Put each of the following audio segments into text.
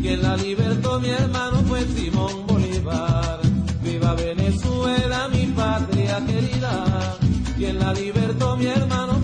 quien la libertó mi hermano fue Simón Bolívar. Viva Venezuela, mi patria querida, quien la libertó mi hermano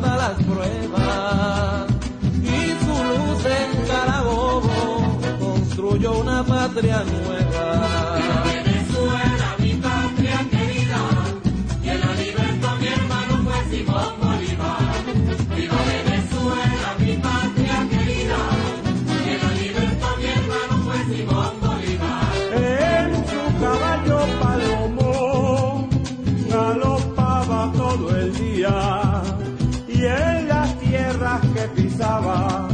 todas las pruebas y su luz en Carabobo construyó una patria nueva. que pisaba.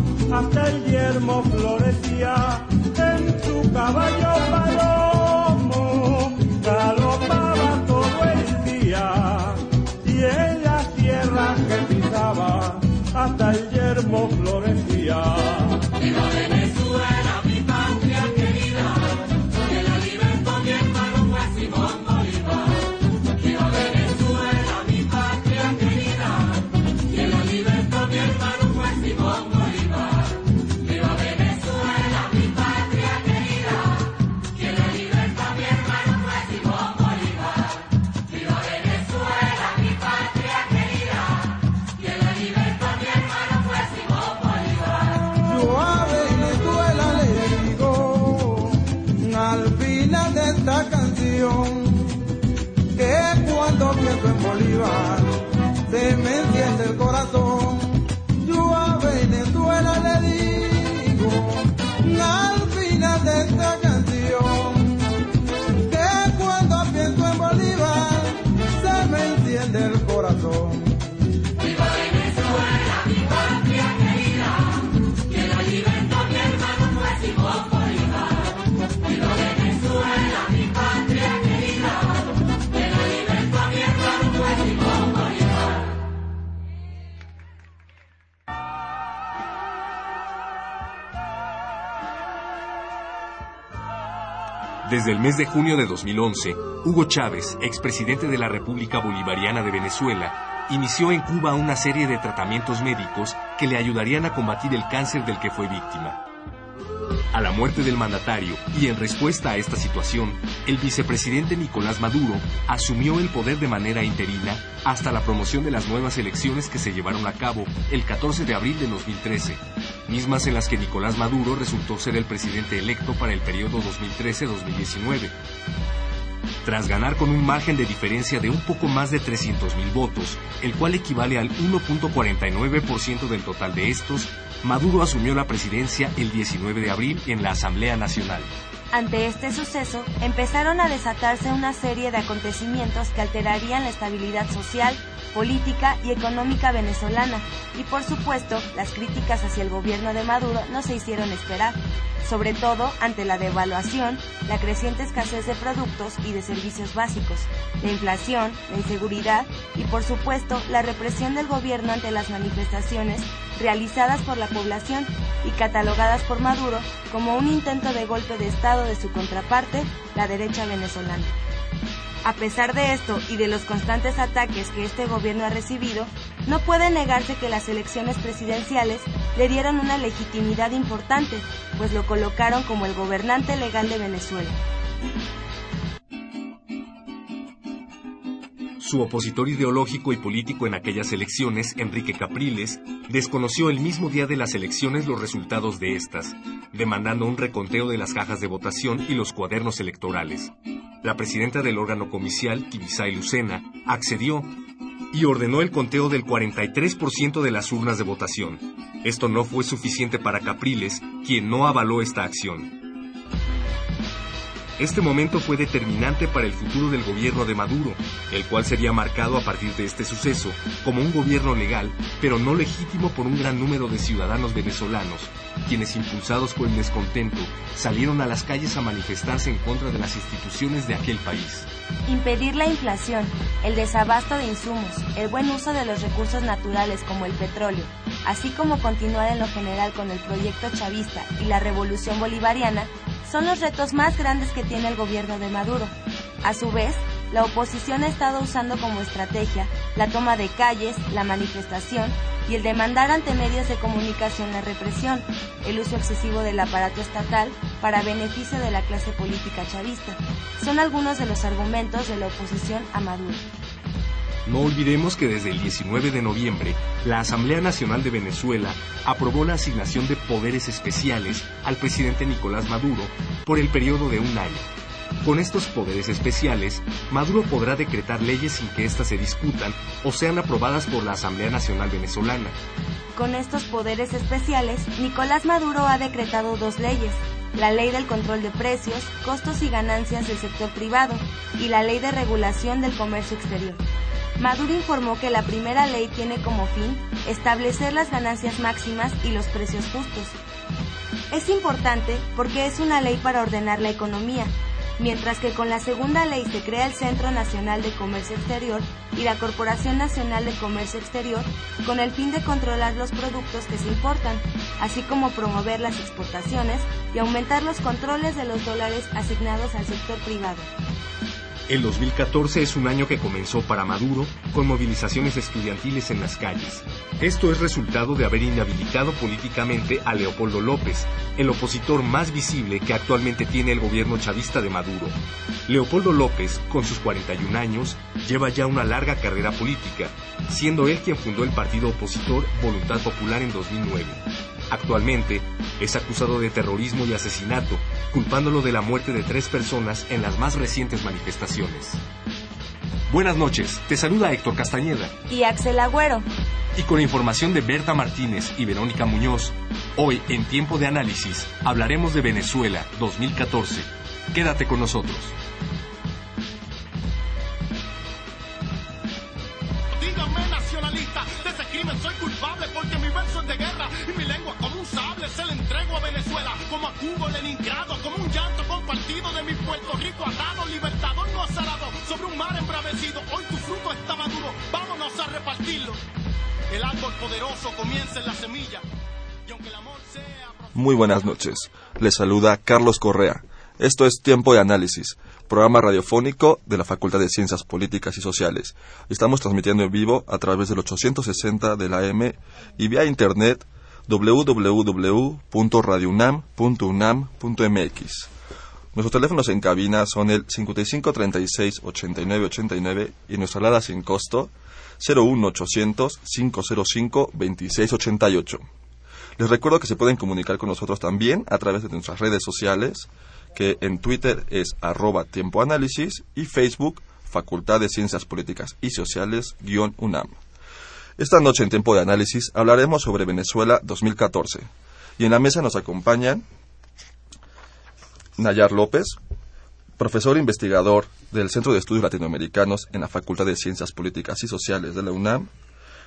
Desde el mes de junio de 2011, Hugo Chávez, expresidente de la República Bolivariana de Venezuela, inició en Cuba una serie de tratamientos médicos que le ayudarían a combatir el cáncer del que fue víctima. A la muerte del mandatario y en respuesta a esta situación, el vicepresidente Nicolás Maduro asumió el poder de manera interina hasta la promoción de las nuevas elecciones que se llevaron a cabo el 14 de abril de 2013, mismas en las que Nicolás Maduro resultó ser el presidente electo para el periodo 2013-2019. Tras ganar con un margen de diferencia de un poco más de 300.000 votos, el cual equivale al 1.49% del total de estos, Maduro asumió la presidencia el 19 de abril en la Asamblea Nacional. Ante este suceso, empezaron a desatarse una serie de acontecimientos que alterarían la estabilidad social, política y económica venezolana, y por supuesto, las críticas hacia el gobierno de Maduro no se hicieron esperar, sobre todo ante la devaluación, la creciente escasez de productos y de servicios básicos, la inflación, la inseguridad y por supuesto la represión del gobierno ante las manifestaciones realizadas por la población y catalogadas por Maduro como un intento de golpe de Estado de su contraparte, la derecha venezolana. A pesar de esto y de los constantes ataques que este gobierno ha recibido, no puede negarse que las elecciones presidenciales le dieron una legitimidad importante, pues lo colocaron como el gobernante legal de Venezuela. Su opositor ideológico y político en aquellas elecciones, Enrique Capriles, desconoció el mismo día de las elecciones los resultados de estas, demandando un reconteo de las cajas de votación y los cuadernos electorales. La presidenta del órgano comicial, Tibisay Lucena, accedió y ordenó el conteo del 43% de las urnas de votación. Esto no fue suficiente para Capriles, quien no avaló esta acción. Este momento fue determinante para el futuro del gobierno de Maduro, el cual sería marcado a partir de este suceso como un gobierno legal, pero no legítimo por un gran número de ciudadanos venezolanos, quienes impulsados por el descontento salieron a las calles a manifestarse en contra de las instituciones de aquel país. Impedir la inflación, el desabasto de insumos, el buen uso de los recursos naturales como el petróleo, así como continuar en lo general con el proyecto chavista y la revolución bolivariana, son los retos más grandes que tiene el gobierno de Maduro. A su vez, la oposición ha estado usando como estrategia la toma de calles, la manifestación y el demandar ante medios de comunicación la represión, el uso excesivo del aparato estatal para beneficio de la clase política chavista. Son algunos de los argumentos de la oposición a Maduro. No olvidemos que desde el 19 de noviembre, la Asamblea Nacional de Venezuela aprobó la asignación de poderes especiales al presidente Nicolás Maduro por el periodo de un año. Con estos poderes especiales, Maduro podrá decretar leyes sin que éstas se discutan o sean aprobadas por la Asamblea Nacional Venezolana. Con estos poderes especiales, Nicolás Maduro ha decretado dos leyes, la ley del control de precios, costos y ganancias del sector privado y la ley de regulación del comercio exterior. Maduro informó que la primera ley tiene como fin establecer las ganancias máximas y los precios justos. Es importante porque es una ley para ordenar la economía, mientras que con la segunda ley se crea el Centro Nacional de Comercio Exterior y la Corporación Nacional de Comercio Exterior con el fin de controlar los productos que se importan, así como promover las exportaciones y aumentar los controles de los dólares asignados al sector privado. El 2014 es un año que comenzó para Maduro con movilizaciones estudiantiles en las calles. Esto es resultado de haber inhabilitado políticamente a Leopoldo López, el opositor más visible que actualmente tiene el gobierno chavista de Maduro. Leopoldo López, con sus 41 años, lleva ya una larga carrera política, siendo él quien fundó el partido opositor Voluntad Popular en 2009. Actualmente es acusado de terrorismo y asesinato, culpándolo de la muerte de tres personas en las más recientes manifestaciones. Buenas noches, te saluda Héctor Castañeda. Y Axel Agüero. Y con información de Berta Martínez y Verónica Muñoz, hoy en Tiempo de Análisis hablaremos de Venezuela 2014. Quédate con nosotros. Dígame nacionalista, crimen soy culpable porque mi verso es de guerra y mi lengua como un sable se le entrego a Venezuela, como a Cuba, Leningrado, como un llanto compartido de mi Puerto Rico atado, libertador no azarado, sobre un mar embravecido, hoy tu fruto está maduro, vámonos a repartirlo. El árbol poderoso comienza en la semilla, y aunque el amor sea... Muy buenas noches, les saluda Carlos Correa. Esto es Tiempo de Análisis, programa radiofónico de la Facultad de Ciencias Políticas y Sociales. Estamos transmitiendo en vivo a través del 860 de la AM y vía internet www.radiounam.unam.mx. Nuestros teléfonos en cabina son el 55 36 89 89 y nuestra alada sin costo 01800 505 26 88. Les recuerdo que se pueden comunicar con nosotros también a través de nuestras redes sociales, que en Twitter es arroba tiempo análisis y Facebook Facultad de Ciencias Políticas y Sociales guion UNAM. Esta noche en tiempo de análisis hablaremos sobre Venezuela 2014 y en la mesa nos acompañan Nayar López, profesor investigador del Centro de Estudios Latinoamericanos en la Facultad de Ciencias Políticas y Sociales de la UNAM,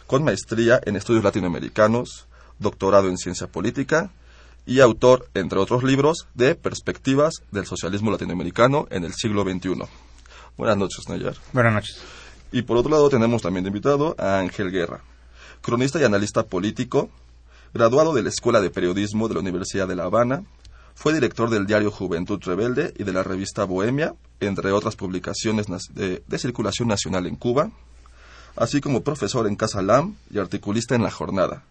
con maestría en estudios latinoamericanos, doctorado en ciencia política y autor, entre otros libros, de Perspectivas del Socialismo Latinoamericano en el siglo XXI. Buenas noches, Nayar. Buenas noches. Y por otro lado tenemos también de invitado a Ángel Guerra, cronista y analista político, graduado de la Escuela de Periodismo de la Universidad de La Habana, fue director del diario Juventud Rebelde y de la revista Bohemia, entre otras publicaciones de, de circulación nacional en Cuba, así como profesor en Casa Lam y articulista en La Jornada.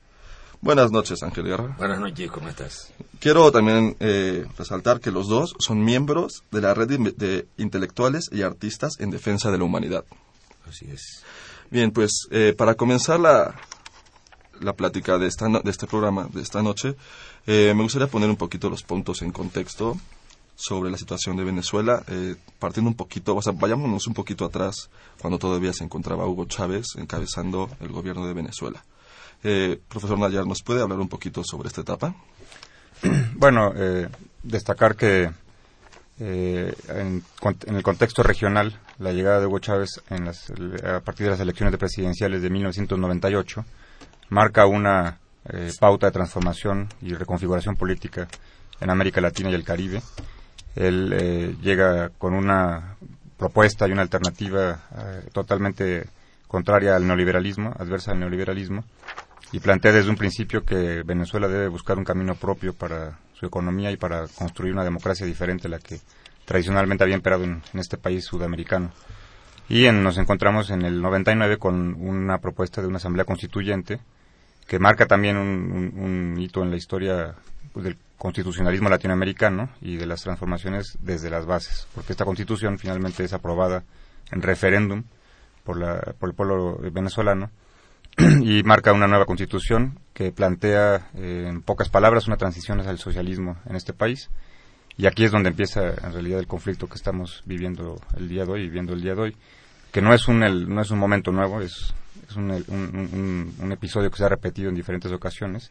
Buenas noches, Ángel Guerra. Buenas noches, ¿cómo estás? Quiero también eh, resaltar que los dos son miembros de la red de, de, intelectuales y artistas en defensa de la humanidad. Así es. Bien, pues eh, para comenzar la, la plática de, esta de este programa de esta noche, eh, me gustaría poner un poquito los puntos en contexto sobre la situación de Venezuela, eh, partiendo un poquito, o sea, vayámonos un poquito atrás, cuando todavía se encontraba Hugo Chávez encabezando el gobierno de Venezuela. Eh, profesor Nayar, ¿nos puede hablar un poquito sobre esta etapa? Bueno, eh, destacar que eh, en, el contexto regional, la llegada de Hugo Chávez a partir de las elecciones presidenciales de 1998 marca una eh, pauta de transformación y reconfiguración política en América Latina y el Caribe. Él eh, llega con una propuesta y una alternativa totalmente contraria al neoliberalismo, adversa al neoliberalismo, y plantea desde un principio que Venezuela debe buscar un camino propio para su economía y para construir una democracia diferente a la que tradicionalmente había imperado en, este país sudamericano. Y en, nos encontramos en el 99 con una propuesta de una asamblea constituyente que marca también un, un, hito en la historia del constitucionalismo latinoamericano y de las transformaciones desde las bases, porque esta constitución finalmente es aprobada en referéndum por, la, por el pueblo venezolano y marca una nueva constitución que plantea eh, en pocas palabras una transición hacia el socialismo en este país. Y aquí es donde empieza en realidad el conflicto que estamos viviendo el día de hoy viviendo el día de hoy que no es un el, no es un momento nuevo es es un, un, un, un, episodio que se ha repetido en diferentes ocasiones,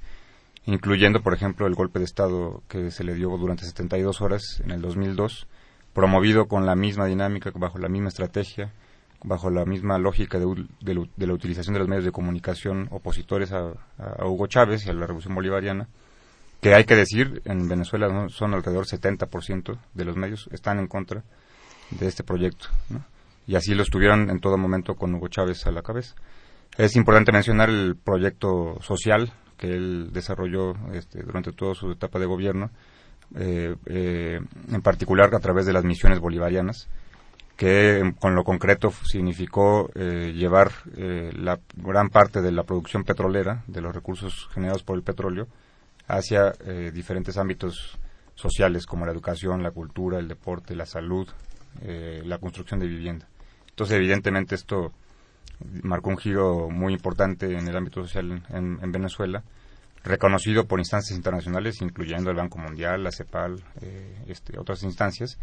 incluyendo, por ejemplo, el golpe de Estado que se le dio durante 72 horas en el 2002, promovido con la misma dinámica, bajo la misma estrategia, bajo la misma lógica de, de, la utilización de los medios de comunicación opositores a, Hugo Chávez y a la Revolución Bolivariana, que hay que decir, en Venezuela ¿no? son alrededor 70% de los medios están en contra de este proyecto. Y así lo estuvieron en todo momento con Hugo Chávez a la cabeza. Es importante mencionar el proyecto social que él desarrolló este, durante toda su etapa de gobierno, eh, eh, en particular a través de las misiones bolivarianas, que con lo concreto significó eh, llevar eh, la gran parte de la producción petrolera, de los recursos generados por el petróleo, hacia eh, diferentes ámbitos sociales como la educación, la cultura, el deporte, la salud, eh, la construcción de vivienda. Entonces, evidentemente, esto marcó un giro muy importante en el ámbito social en, en Venezuela, reconocido por instancias internacionales, incluyendo el Banco Mundial, la CEPAL, eh, este, otras instancias,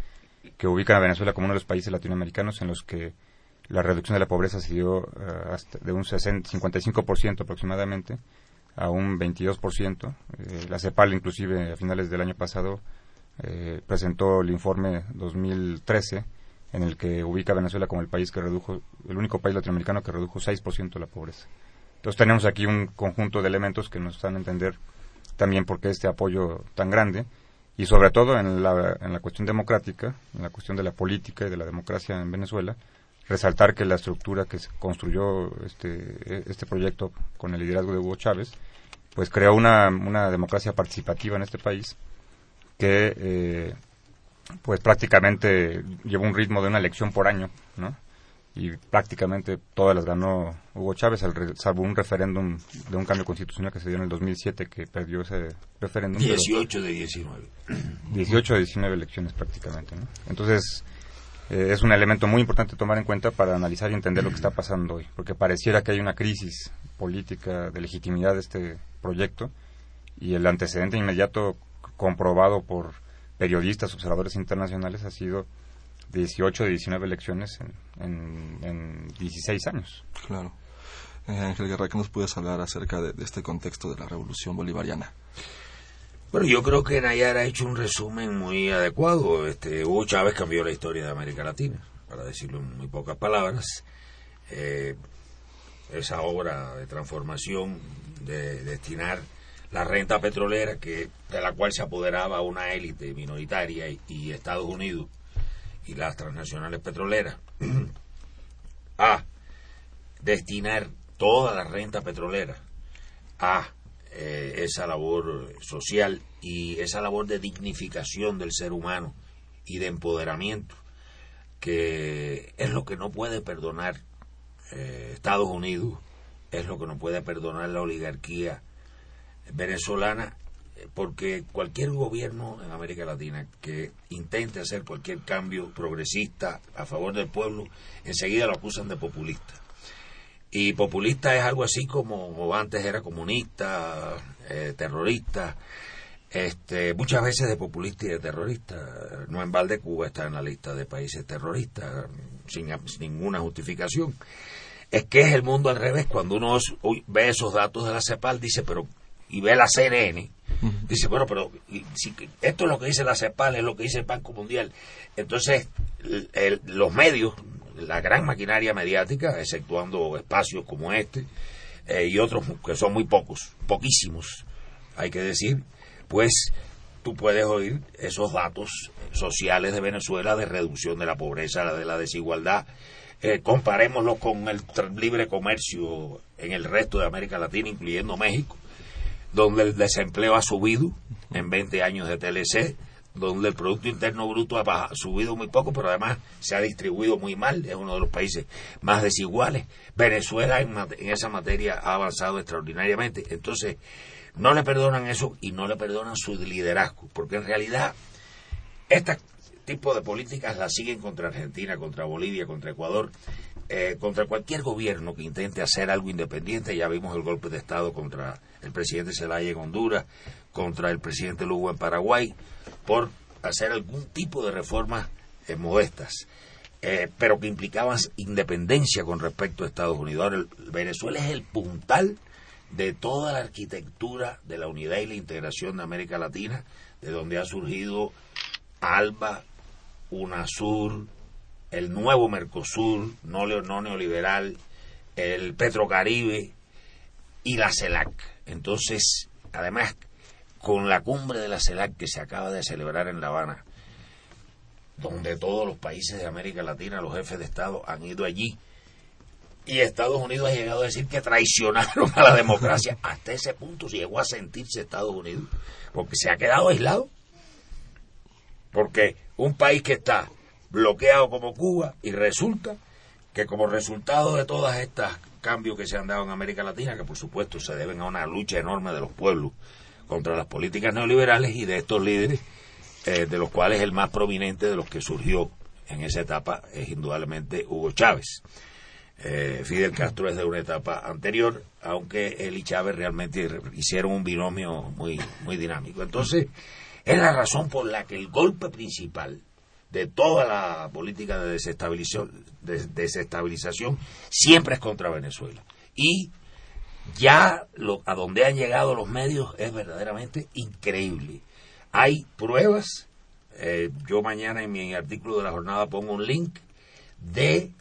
que ubican a Venezuela como uno de los países latinoamericanos en los que la reducción de la pobreza se dio uh, hasta de un 60, 55% aproximadamente a un 22%. Eh, la CEPAL, inclusive, a finales del año pasado, eh, presentó el informe 2013 en el que ubica a Venezuela como el país que redujo, el único país latinoamericano que redujo 6% la pobreza. Entonces tenemos aquí un conjunto de elementos que nos dan a entender también por qué este apoyo tan grande y sobre todo en la, en la cuestión democrática, en la cuestión de la política y de la democracia en Venezuela, resaltar que la estructura que se construyó este, este proyecto con el liderazgo de Hugo Chávez, pues creó una, una democracia participativa en este país que eh, pues prácticamente llevó un ritmo de una elección por año, ¿no? Y prácticamente todas las ganó Hugo Chávez, salvo un referéndum de un cambio constitucional que se dio en el 2007 que perdió ese referéndum. 18 de 19. 18 de 19 elecciones prácticamente, ¿no? Entonces, eh, es un elemento muy importante tomar en cuenta para analizar y entender lo que está pasando hoy, porque pareciera que hay una crisis política de legitimidad de este proyecto y el antecedente inmediato comprobado por periodistas, observadores internacionales ha sido 18 de 19 elecciones en, en, 16 años. Claro. Eh, Ángel Guerra, ¿qué nos puedes hablar acerca de, de, este contexto de la revolución bolivariana? Bueno, yo creo que Nayar ha hecho un resumen muy adecuado. Este, Hugo Chávez cambió la historia de América Latina, para decirlo en muy pocas palabras. Eh, esa obra de transformación, de destinar la renta petrolera que de la cual se apoderaba una élite minoritaria y, y, Estados Unidos y las transnacionales petroleras. A destinar toda la renta petrolera a eh, esa labor social y esa labor de dignificación del ser humano y de empoderamiento que es lo que no puede perdonar eh, Estados Unidos es lo que no puede perdonar la oligarquía venezolana porque cualquier gobierno en América Latina que intente hacer cualquier cambio progresista a favor del pueblo, enseguida lo acusan de populista. Y populista es algo así como, antes era comunista, eh, terrorista, este, muchas veces de populista y de terrorista. No en balde Cuba está en la lista de países terroristas, sin, sin ninguna justificación. Es que es el mundo al revés. Cuando uno ve esos datos de la CEPAL, dice, pero y ve la CNN, dice, bueno, pero si, esto es lo que dice la CEPAL, es lo que dice el Banco Mundial. Entonces, el, el, los medios, la gran maquinaria mediática, exceptuando espacios como este, eh, y otros que son muy pocos, poquísimos, hay que decir, pues tú puedes oír esos datos sociales de Venezuela de reducción de la pobreza, de la desigualdad. Eh, comparémoslo con el libre comercio en el resto de América Latina, incluyendo México donde el desempleo ha subido en 20 años de TLC, donde el Producto Interno Bruto ha subido muy poco, pero además se ha distribuido muy mal, es uno de los países más desiguales. Venezuela en, en esa materia ha avanzado extraordinariamente. Entonces, no le perdonan eso y no le perdonan su liderazgo, porque en realidad este tipo de políticas las siguen contra Argentina, contra Bolivia, contra Ecuador, eh, contra cualquier gobierno que intente hacer algo independiente. Ya vimos el golpe de Estado contra el presidente Zelaya en Honduras, contra el presidente Lugo en Paraguay, por hacer algún tipo de reformas eh, modestas, eh, pero que implicaban independencia con respecto a Estados Unidos. Ahora, el, Venezuela es el puntal de toda la arquitectura de la unidad y la integración de América Latina, de donde ha surgido ALBA, UNASUR, el nuevo Mercosur, no, no neoliberal, el Petrocaribe y la CELAC. Entonces, además, con la cumbre de la CELAC que se acaba de celebrar en La Habana, donde todos los países de América Latina, los jefes de Estado, han ido allí, y Estados Unidos ha llegado a decir que traicionaron a la democracia. Hasta ese punto llegó a sentirse Estados Unidos, porque se ha quedado aislado. Porque un país que está bloqueado como Cuba y resulta que como resultado de todas estas cambios que se han dado en América Latina, que por supuesto se deben a una lucha enorme de los pueblos contra las políticas neoliberales y de estos líderes, eh, de los cuales el más prominente de los que surgió en esa etapa es indudablemente Hugo Chávez. Eh, Fidel Castro es de una etapa anterior, aunque él y Chávez realmente hicieron un binomio muy, muy dinámico. Entonces, es la razón por la que el golpe principal de toda la política de desestabilización, de desestabilización siempre es contra Venezuela. Y ya lo, a donde han llegado los medios es verdaderamente increíble. Hay pruebas, eh, yo mañana en mi artículo de la jornada pongo un link de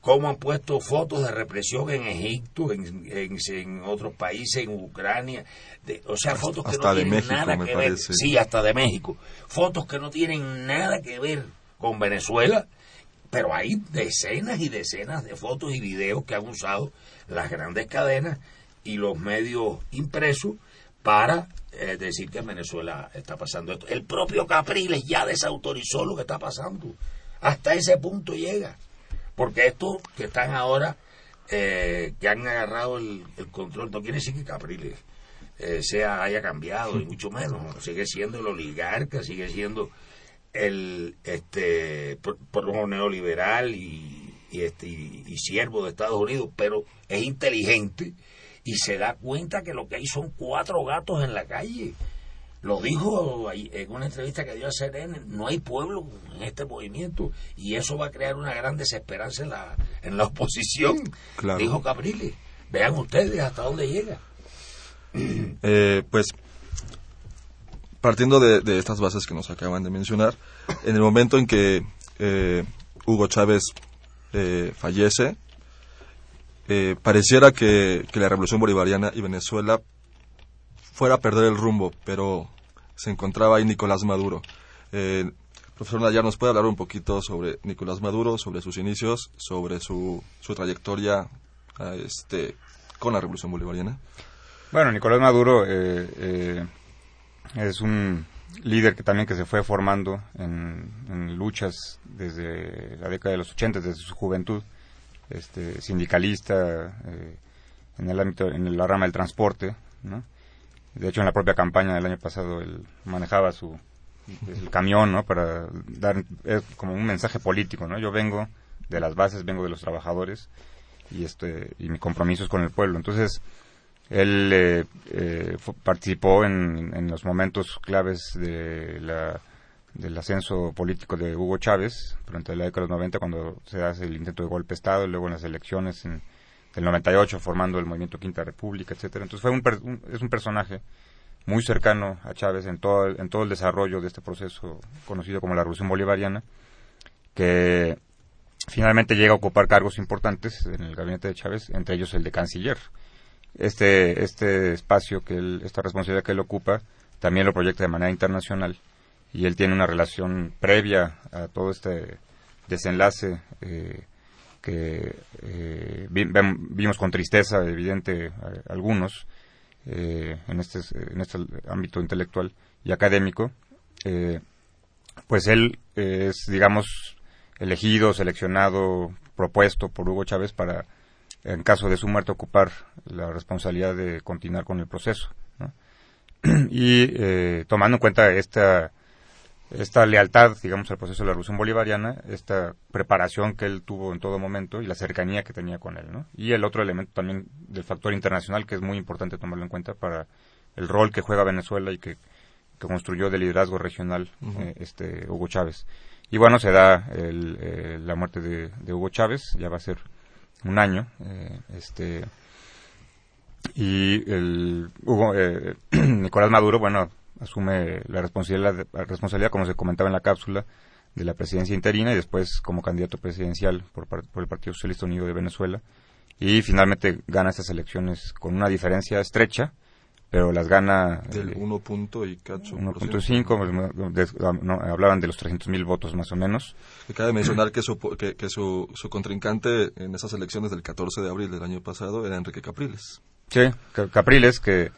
cómo han puesto fotos de represión en Egipto, en, en, en otros países, en Ucrania, de, o sea, fotos que hasta no tienen México, nada que ver, sí, hasta de México, fotos que no tienen nada que ver con Venezuela, pero hay decenas y decenas de fotos y videos que han usado las grandes cadenas y los medios impresos para eh, decir que en Venezuela está pasando esto. El propio Capriles ya desautorizó lo que está pasando. Hasta ese punto llega. Porque estos que están ahora, eh, que han agarrado el, el control, no quiere decir que Capriles eh, sea haya cambiado, y mucho menos. ¿no? Sigue siendo el oligarca, sigue siendo el este pro- pro- neoliberal y, y este y, y siervo de Estados Unidos, pero es inteligente y se da cuenta que lo que hay son cuatro gatos en la calle. Lo dijo en una entrevista que dio a CNN, no hay pueblo en este movimiento y eso va a crear una gran desesperanza en la, en la oposición, Claro. dijo Capriles. Vean ustedes hasta dónde llega. Eh, pues partiendo de, de estas bases que nos acaban de mencionar, en el momento en que eh, Hugo Chávez eh, fallece, eh, pareciera que, que la revolución bolivariana y Venezuela fuera a perder el rumbo, pero se encontraba ahí Nicolás Maduro. Profesor Nayar, ¿nos puede hablar un poquito sobre Nicolás Maduro, sobre sus inicios, sobre su, su trayectoria ah, este, con la revolución bolivariana? Bueno, Nicolás Maduro eh, es un líder que también que se fue formando en, luchas desde la década de los 80, desde su juventud, este, sindicalista eh, en el ámbito, en la rama del transporte, ¿no? De hecho, en la propia campaña del año pasado él manejaba su el camión, ¿no? Para dar es como un mensaje político, ¿no? Yo vengo de las bases, vengo de los trabajadores y este y mi compromiso es con el pueblo. Entonces, él eh, eh, participó en, en los momentos claves de la, del ascenso político de Hugo Chávez durante la década de los 90 cuando se hace el intento de golpe de Estado y luego en las elecciones en, del 98 formando el movimiento Quinta República, etcétera. Entonces fue un, es un personaje muy cercano a Chávez en todo, en todo el desarrollo de este proceso conocido como la Revolución Bolivariana que finalmente llega a ocupar cargos importantes en el gabinete de Chávez, entre ellos el de canciller este, este espacio, que él, esta responsabilidad que él ocupa, también lo proyecta de manera internacional. Y él tiene una relación previa a todo este desenlace eh, que eh, vimos con tristeza evidente algunos eh, en, este, en este ámbito intelectual y académico, eh, pues él es, digamos, elegido, seleccionado, propuesto por Hugo Chávez para en caso de su muerte, ocupar la responsabilidad de continuar con el proceso. ¿no? y eh, tomando en cuenta esta, esta lealtad, digamos, al proceso de la Revolución Bolivariana, esta preparación que él tuvo en todo momento y la cercanía que tenía con él. ¿no? Y el otro elemento también del factor internacional, que es muy importante tomarlo en cuenta para el rol que juega Venezuela y que, que construyó de liderazgo regional eh, este Hugo Chávez. Y bueno, se da el, eh, la muerte de, de Hugo Chávez, ya va a ser un año, eh, este y el Hugo, eh, Nicolás Maduro, bueno, asume la responsabilidad, responsabilidad, como se comentaba en la cápsula, de la presidencia interina y después como candidato presidencial por, por el Partido Socialista Unido de Venezuela y finalmente gana estas elecciones con una diferencia estrecha, pero las gana Del eh, 1 punto y cacho. por ciento. 1.5, de- no, hablaban de los 300 mil votos más o menos. Que cabe mencionar que, su, que, que su, su contrincante en esas elecciones del 14 de abril del año pasado era Enrique Capriles. Sí, Ca- Capriles, que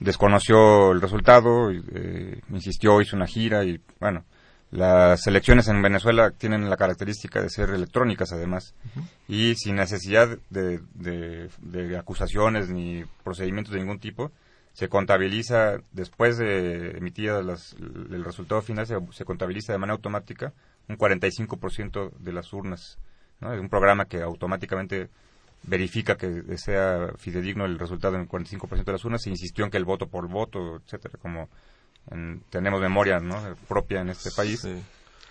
desconoció el resultado, y, eh, insistió, hizo una gira y, bueno, las elecciones en Venezuela tienen la característica de ser electrónicas, además, y sin necesidad de, de- de acusaciones ni procedimientos de ningún tipo, se contabiliza, después de emitidas las- el resultado final, se, se contabiliza de manera automática un 45% de las urnas. ¿no? Es un programa que automáticamente verifica que sea fidedigno el resultado en el 45% de las urnas. Se insistió en que el voto por voto, etcétera, como en- tenemos memoria ¿no? propia en este país.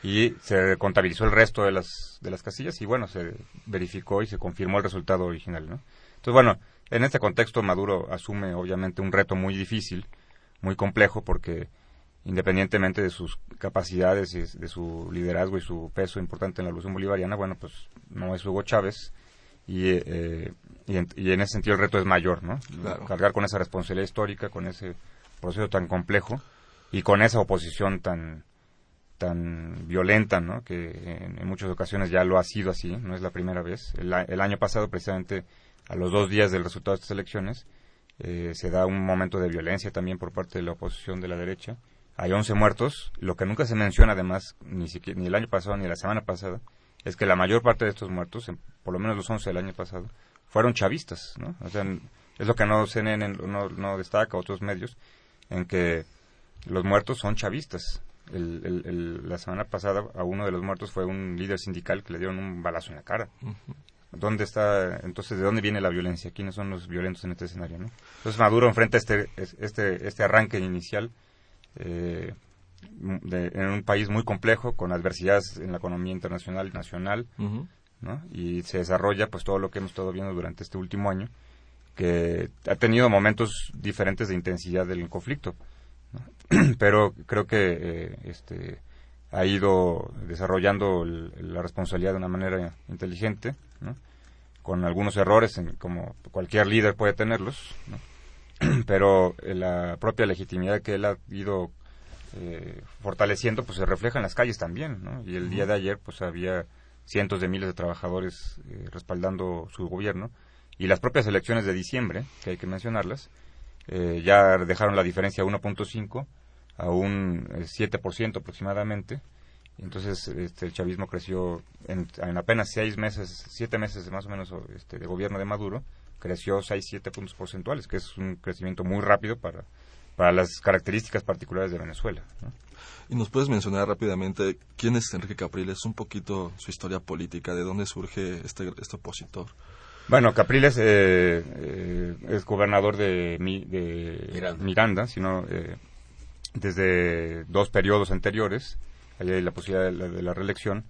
Y se contabilizó el resto de las, de las casillas y bueno, se verificó y se confirmó el resultado original. ¿no? Entonces, bueno, en este contexto Maduro asume obviamente un reto muy difícil, muy complejo, porque independientemente de sus capacidades y de su liderazgo y su peso importante en la revolución bolivariana, bueno, pues no es Hugo Chávez y, eh, y, en, y en ese sentido el reto es mayor, ¿no? Claro. Cargar con esa responsabilidad histórica, con ese proceso tan complejo y con esa oposición tan tan violenta, ¿no? Que en, en muchas ocasiones ya lo ha sido así, no es la primera vez. El, el año pasado, precisamente, a los dos días del resultado de estas elecciones, eh, se da un momento de violencia también por parte de la oposición de la derecha. Hay 11 muertos. Lo que nunca se menciona, además, ni, siquiera, ni el año pasado ni la semana pasada, es que la mayor parte de estos muertos, por lo menos los 11 del año pasado, fueron chavistas, ¿no? O sea, es lo que no CNN no, no destaca, otros medios, en que los muertos son chavistas. El- el- el- la semana pasada a uno de los muertos fue un líder sindical que le dieron un balazo en la cara. ¿Dónde está, entonces, de dónde viene la violencia? ¿Quiénes son los violentos en este escenario? ¿no? Entonces Maduro enfrenta este, es- este, este arranque inicial eh, de- en un país muy complejo, con adversidades en la economía internacional y nacional. ¿no? y se desarrolla pues todo lo que hemos estado viendo durante este último año, que ha tenido momentos diferentes de intensidad del conflicto, ¿no? pero creo que eh, este, ha ido desarrollando el- la responsabilidad de una manera inteligente, ¿no? con algunos errores, en- como cualquier líder puede tenerlos, ¿no? pero eh, la propia legitimidad que él ha ido eh, fortaleciendo pues se refleja en las calles también, ¿no? Y el día de ayer pues había cientos de miles de trabajadores eh, respaldando su gobierno y las propias elecciones de diciembre, que hay que mencionarlas, eh, ya dejaron la diferencia 1.5 a un eh, 7% aproximadamente. Entonces este, el chavismo creció en, en apenas seis meses, siete meses más o menos este, de gobierno de Maduro, creció 6, 7 puntos porcentuales, que es un crecimiento muy rápido para, para las características particulares de Venezuela. ¿no? ¿Y nos puedes mencionar rápidamente quién es Enrique Capriles? Un poquito su historia política, de dónde surge este, este opositor. Bueno, Capriles eh, eh, es gobernador de, Mi- de Miranda. Miranda, sino eh, desde dos periodos anteriores, ahí hay la posibilidad de la, de la reelección.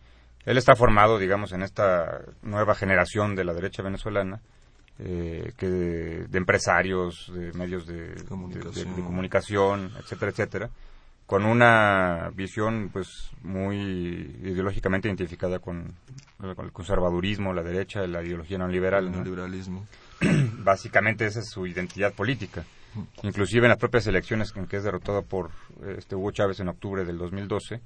Él está formado, digamos, en esta nueva generación de la derecha venezolana, eh, que de empresarios, de medios de comunicación, etcétera, etcétera, con una visión pues muy ideológicamente identificada con, con el conservadurismo, la derecha, la ideología. El ¿no? neoliberalismo. Básicamente esa es su identidad política. Inclusive en las propias elecciones en que es derrotado por este Hugo Chávez en octubre del 2012,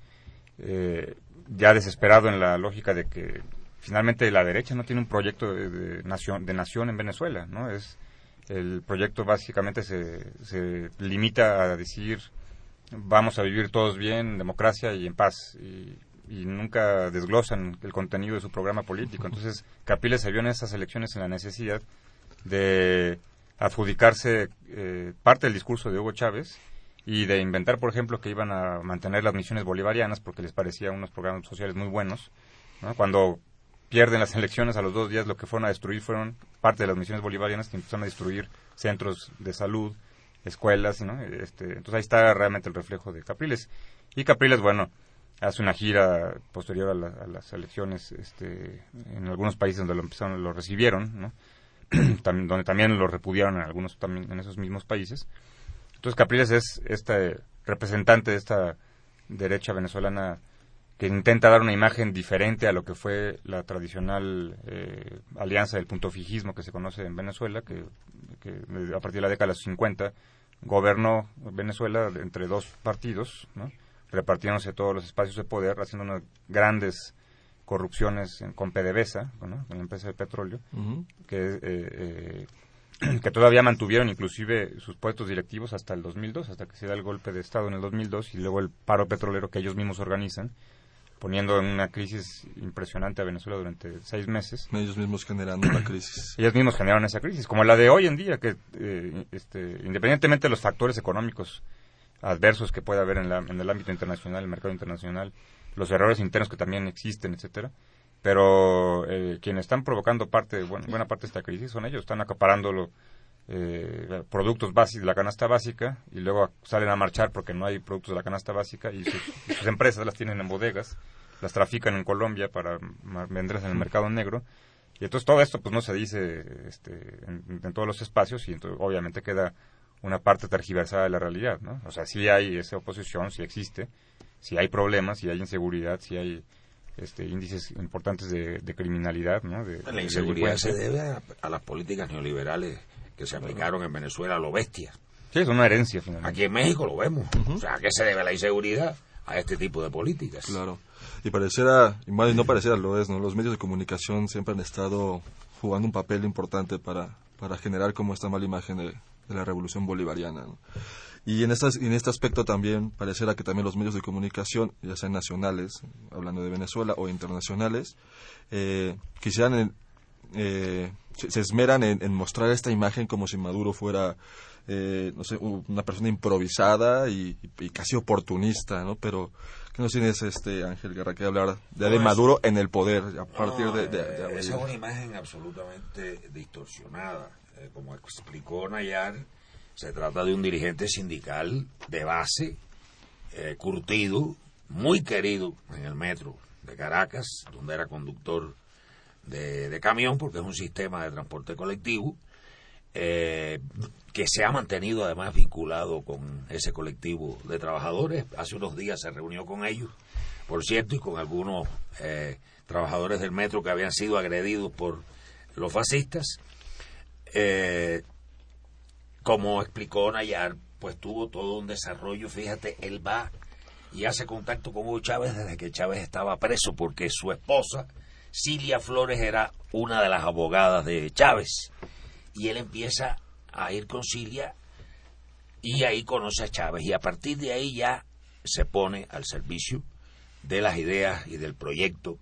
eh, ya desesperado en la lógica de que finalmente la derecha no tiene un proyecto de, nación, de nación en Venezuela, ¿no? Es el proyecto básicamente se, limita a decir vamos a vivir todos bien, en democracia y en paz. Y, nunca desglosan el contenido de su programa político. Entonces, Capriles se vio en esas elecciones en la necesidad de adjudicarse eh, parte del discurso de Hugo Chávez y de inventar, por ejemplo, que iban a mantener las misiones bolivarianas porque les parecía unos programas sociales muy buenos. ¿no? Cuando pierden las elecciones a los dos días, lo que fueron a destruir fueron parte de las misiones bolivarianas que empezaron a destruir centros de salud, escuelas, ¿no? Este, entonces ahí está realmente el reflejo de Capriles. Y Capriles, bueno, hace una gira posterior a, la- a las elecciones este, en algunos países donde lo empezaron, lo recibieron, donde también lo repudiaron en algunos también en esos mismos países. Entonces Capriles es este representante de esta derecha venezolana que intenta dar una imagen diferente a lo que fue la tradicional eh, alianza del punto fijismo que se conoce en Venezuela, que, que a partir de la década de los 50 gobernó Venezuela entre dos partidos, ¿no? repartiéndose todos los espacios de poder, haciendo unas grandes corrupciones en- con PDVSA, ¿no? con la empresa de petróleo, que, eh, eh, que todavía mantuvieron inclusive sus puestos directivos hasta el 2002, hasta que se da el golpe de Estado en el 2002 y luego el paro petrolero que ellos mismos organizan, poniendo en una crisis impresionante a Venezuela durante seis meses. Ellos mismos generando la crisis. Ellos mismos generaron esa crisis, como la de hoy en día, que eh, este, independientemente de los factores económicos adversos que pueda haber en, la- en el ámbito internacional, el mercado internacional, los errores internos que también existen, etcétera, pero eh, quienes están provocando parte, bueno, buena parte de esta crisis son ellos, están acaparando eh, productos básicos de la canasta básica y luego salen a marchar porque no hay productos de la canasta básica y sus, empresas las tienen en bodegas, las trafican en Colombia para venderlas en el mercado negro y entonces todo esto pues no se dice este, en, en todos los espacios y entonces obviamente queda una parte tergiversada de la realidad, ¿no? O sea, sí hay esa oposición, sí existe, sí hay problemas, sí hay inseguridad, sí hay este, índices importantes de, de criminalidad, ¿no? De, La de inseguridad se debe a, a las políticas neoliberales que se aplicaron en Venezuela a lo bestia. Sí, es una herencia, finalmente. Aquí en México lo vemos. O sea, ¿a qué se debe la inseguridad? A este tipo de políticas. Claro. Y pareciera, y más y no pareciera lo es, ¿no? Los medios de comunicación siempre han estado jugando un papel importante para, para generar como esta mala imagen de, de la revolución bolivariana. ¿no? Y en, estas, en este aspecto también pareciera que también los medios de comunicación, ya sean nacionales, hablando de Venezuela, o internacionales, eh, quisieran, eh, se, se, esmeran en, en, mostrar esta imagen como si Maduro fuera, eh, no sé, una persona improvisada y, y, casi oportunista, ¿no? Pero, ¿qué nos tienes, este Ángel Guerra, que hablar de, de Maduro en el poder a partir no, de, de, de, Esa es una imagen absolutamente distorsionada. Eh, como explicó Nayar, se trata de un dirigente sindical de base, eh, curtido, muy querido en el metro de Caracas, donde era conductor de, camión, porque es un sistema de transporte colectivo, eh, que se ha mantenido además vinculado con ese colectivo de trabajadores. Hace unos días se reunió con ellos, por cierto, y con algunos eh, trabajadores del metro que habían sido agredidos por los fascistas. Eh, como explicó Nayar, pues tuvo todo un desarrollo. Fíjate, él va y hace contacto con Hugo Chávez desde que Chávez estaba preso, porque su esposa, Cilia Flores, era una de las abogadas de Chávez. Y él empieza a ir con Cilia y ahí conoce a Chávez. Y a partir de ahí ya se pone al servicio de las ideas y del proyecto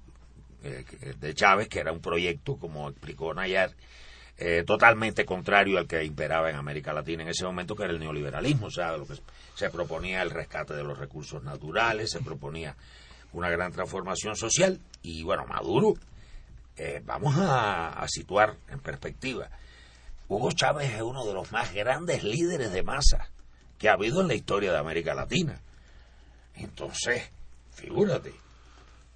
eh, de Chávez, que era un proyecto, como explicó Nayar, eh, totalmente contrario al que imperaba en América Latina en ese momento, que era el neoliberalismo, o sea, lo que se proponía el rescate de los recursos naturales, se proponía una gran transformación social, y bueno, Maduro, eh, vamos a, a, situar en perspectiva, Hugo Chávez es uno de los más grandes líderes de masa que ha habido en la historia de América Latina. Entonces, figúrate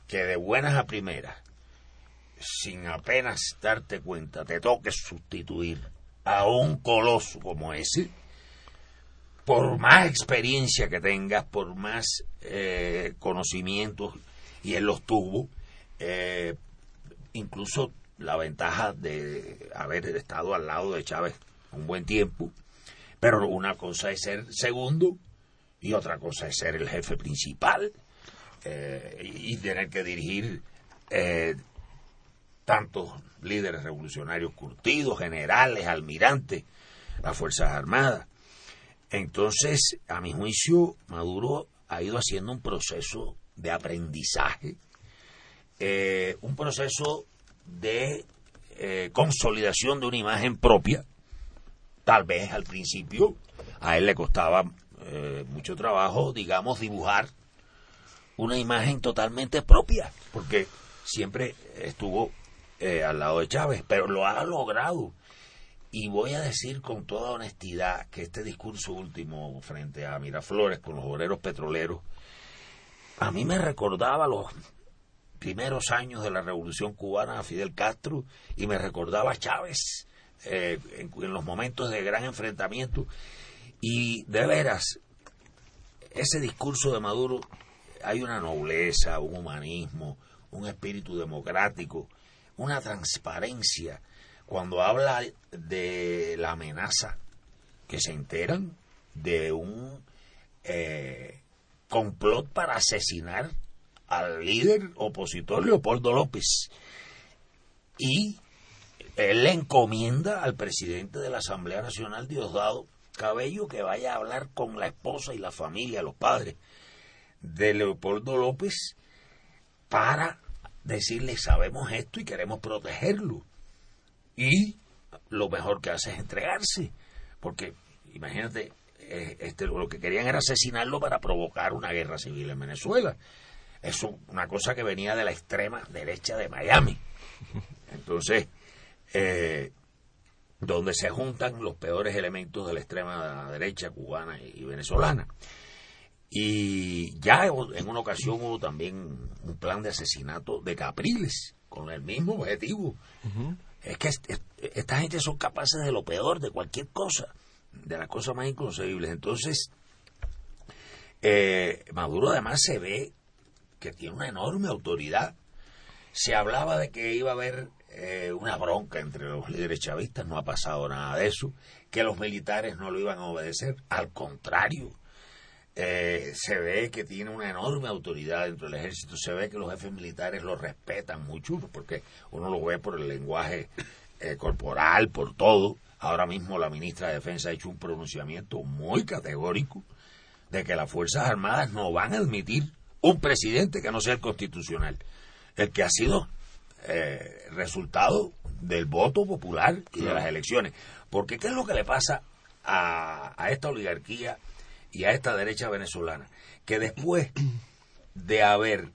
que de buenas a primeras sin apenas darte cuenta, te toque sustituir a un coloso como ese, por más experiencia que tengas, por más eh, conocimientos, y él los tuvo, eh, incluso la ventaja de haber estado al lado de Chávez un buen tiempo, pero una cosa es ser segundo y otra cosa es ser el jefe principal eh, y tener que dirigir eh, tantos líderes revolucionarios curtidos, generales, almirantes, las Fuerzas Armadas. Entonces, a mi juicio, Maduro ha ido haciendo un proceso de aprendizaje, eh, un proceso de eh, consolidación de una imagen propia. Tal vez al principio a él le costaba eh, mucho trabajo, digamos, dibujar una imagen totalmente propia, porque siempre estuvo eh, al lado de Chávez, pero lo ha logrado. Y voy a decir con toda honestidad que este discurso último frente a Miraflores con los obreros petroleros, a mí me recordaba los primeros años de la Revolución Cubana a Fidel Castro y me recordaba a Chávez eh, en, en los momentos de gran enfrentamiento. Y de veras, ese discurso de Maduro hay una nobleza, un humanismo, un espíritu democrático una transparencia cuando habla de la amenaza que se enteran de un eh, complot para asesinar al líder opositor Leopoldo López y él le encomienda al presidente de la Asamblea Nacional Diosdado Cabello que vaya a hablar con la esposa y la familia, los padres de Leopoldo López para decirle sabemos esto y queremos protegerlo. Y lo mejor que hace es entregarse, porque imagínate, eh, este, lo que querían era asesinarlo para provocar una guerra civil en Venezuela. Es una cosa que venía de la extrema derecha de Miami. Entonces, eh, donde se juntan los peores elementos de la extrema derecha cubana y venezolana. Y ya en una ocasión hubo también un plan de asesinato de Capriles, con el mismo objetivo. Uh -huh. Es que est esta gente son capaces de lo peor, de cualquier cosa, de las cosas más inconcebibles. Entonces, eh, Maduro además se ve que tiene una enorme autoridad. Se hablaba de que iba a haber eh, una bronca entre los líderes chavistas, no ha pasado nada de eso, que los militares no lo iban a obedecer, al contrario eh, se ve que tiene una enorme autoridad dentro del ejército, se ve que los jefes militares lo respetan mucho, porque uno lo ve por el lenguaje eh, corporal, por todo. Ahora mismo la ministra de Defensa ha hecho un pronunciamiento muy categórico de que las Fuerzas Armadas no van a admitir un presidente que no sea el constitucional, el que ha sido eh, resultado del voto popular y de las elecciones. Porque ¿qué es lo que le pasa a, a esta oligarquía y a esta derecha venezolana? Que después de haber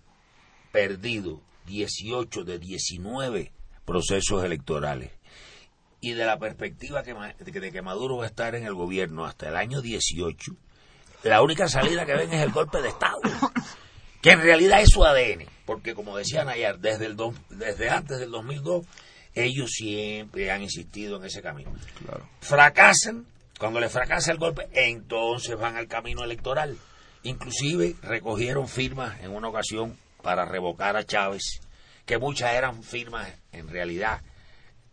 perdido 18 de 19 procesos electorales y de la perspectiva que, de que- Maduro va a estar en el gobierno hasta el año 18, la única salida que ven es el golpe de Estado, que en realidad es su ADN, porque como decía Nayar, desde, el desde antes del 2002, ellos siempre han insistido en ese camino. Fracasan, cuando les fracasa el golpe, entonces van al camino electoral. Inclusive recogieron firmas en una ocasión para revocar a Chávez, que muchas eran firmas en realidad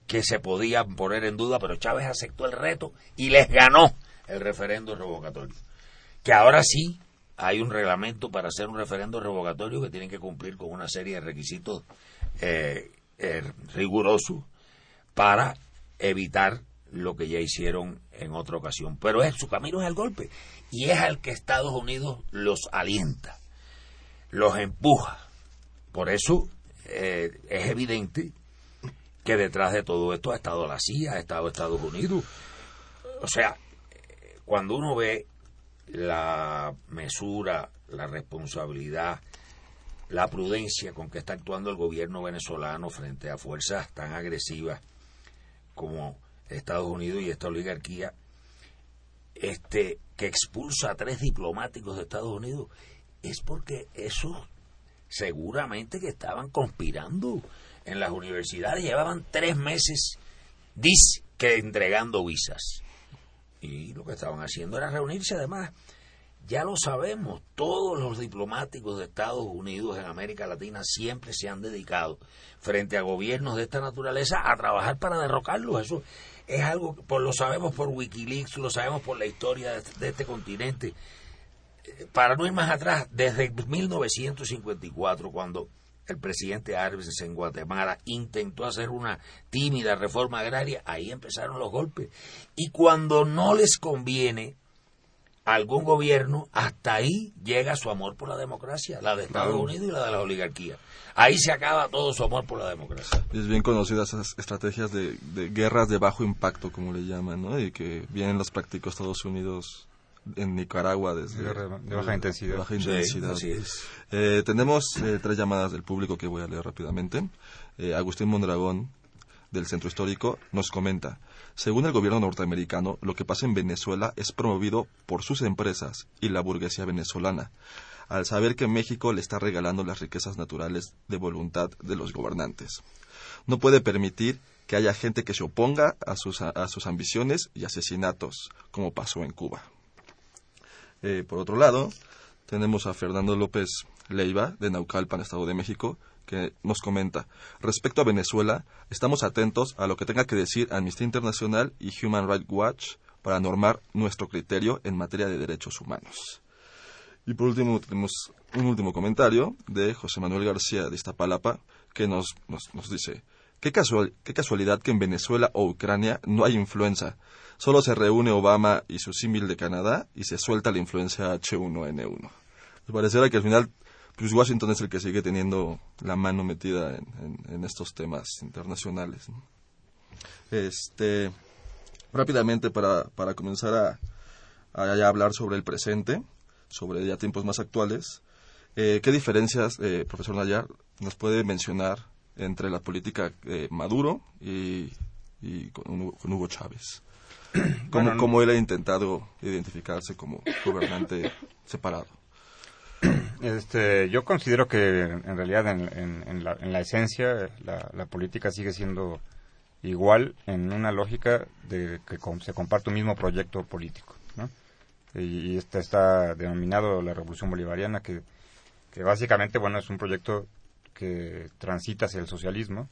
que se podían poner en duda, pero Chávez aceptó el reto y les ganó el referendo revocatorio. Que ahora sí hay un reglamento para hacer un referendo revocatorio que tienen que cumplir con una serie de requisitos eh, eh, rigurosos para evitar lo que ya hicieron en otra ocasión. Pero es, su camino es el golpe y es al que Estados Unidos los alienta, los empuja. Por eso eh, es evidente que detrás de todo esto ha estado la CIA, ha estado Estados Unidos. O sea, cuando uno ve la mesura, la responsabilidad, la prudencia con que está actuando el gobierno venezolano frente a fuerzas tan agresivas como Estados Unidos y esta oligarquía, este que expulsa a tres diplomáticos de Estados Unidos, es porque esos seguramente que estaban conspirando en las universidades, llevaban tres meses dis que entregando visas. Y lo que estaban haciendo era reunirse además. Ya lo sabemos, todos los diplomáticos de Estados Unidos en América Latina siempre se han dedicado frente a gobiernos de esta naturaleza a trabajar para derrocarlos. Eso es algo que lo sabemos por Wikileaks, lo sabemos por la historia de, de este continente. Eh, Para no ir más atrás, desde 1954, cuando el presidente Arbenz en Guatemala intentó hacer una tímida reforma agraria, ahí empezaron los golpes. Y cuando no les conviene algún gobierno, hasta ahí llega su amor por la democracia, la de Estados Claro. Unidos y la de las oligarquías. Ahí se acaba todo su amor por la democracia. Es bien conocida esas estrategias de, de guerras de bajo impacto, como le llaman, ¿no? Y que bien las practicó Estados Unidos en Nicaragua desde... De baja intensidad. de baja Sí, intensidad. así es. Eh, tenemos eh, tres llamadas del público que voy a leer rápidamente. Eh, Agustín Mondragón, del Centro Histórico, nos comenta, según el gobierno norteamericano, lo que pasa en Venezuela es promovido por sus empresas y la burguesía venezolana, al saber que México le está regalando las riquezas naturales de voluntad de los gobernantes. No puede permitir que haya gente que se oponga a sus, a sus ambiciones y asesinatos, como pasó en Cuba. Eh, por otro lado, tenemos a Fernando López Leiva, de Naucalpan, Estado de México, que nos comenta, respecto a Venezuela, estamos atentos a lo que tenga que decir Amnistía Internacional y Human Rights Watch para normar nuestro criterio en materia de derechos humanos. Y por último, tenemos un último comentario de José Manuel García de Iztapalapa, que nos, nos, nos dice, ¿Qué, casual, qué casualidad que en Venezuela o Ucrania no hay influenza. Solo se reúne Obama y su símil de Canadá y se suelta la influencia H1N1. Me pareciera que al final pues Washington es el que sigue teniendo la mano metida en, en, en estos temas internacionales. ¿no? Este, rápidamente para, para comenzar a, hablar sobre el presente, sobre ya tiempos más actuales, eh, ¿qué diferencias, eh, profesor Nayar, nos puede mencionar entre la política eh, Maduro y, y con, con, Hugo Chávez? ¿Cómo, bueno, ¿Cómo él ha intentado identificarse como gobernante separado? Este, yo considero que en realidad en, en, la, en la, esencia la, política sigue siendo igual en una lógica de que se comparte un mismo proyecto político. Y, y este está denominado la Revolución Bolivariana, que, que básicamente bueno es un proyecto que transita hacia el socialismo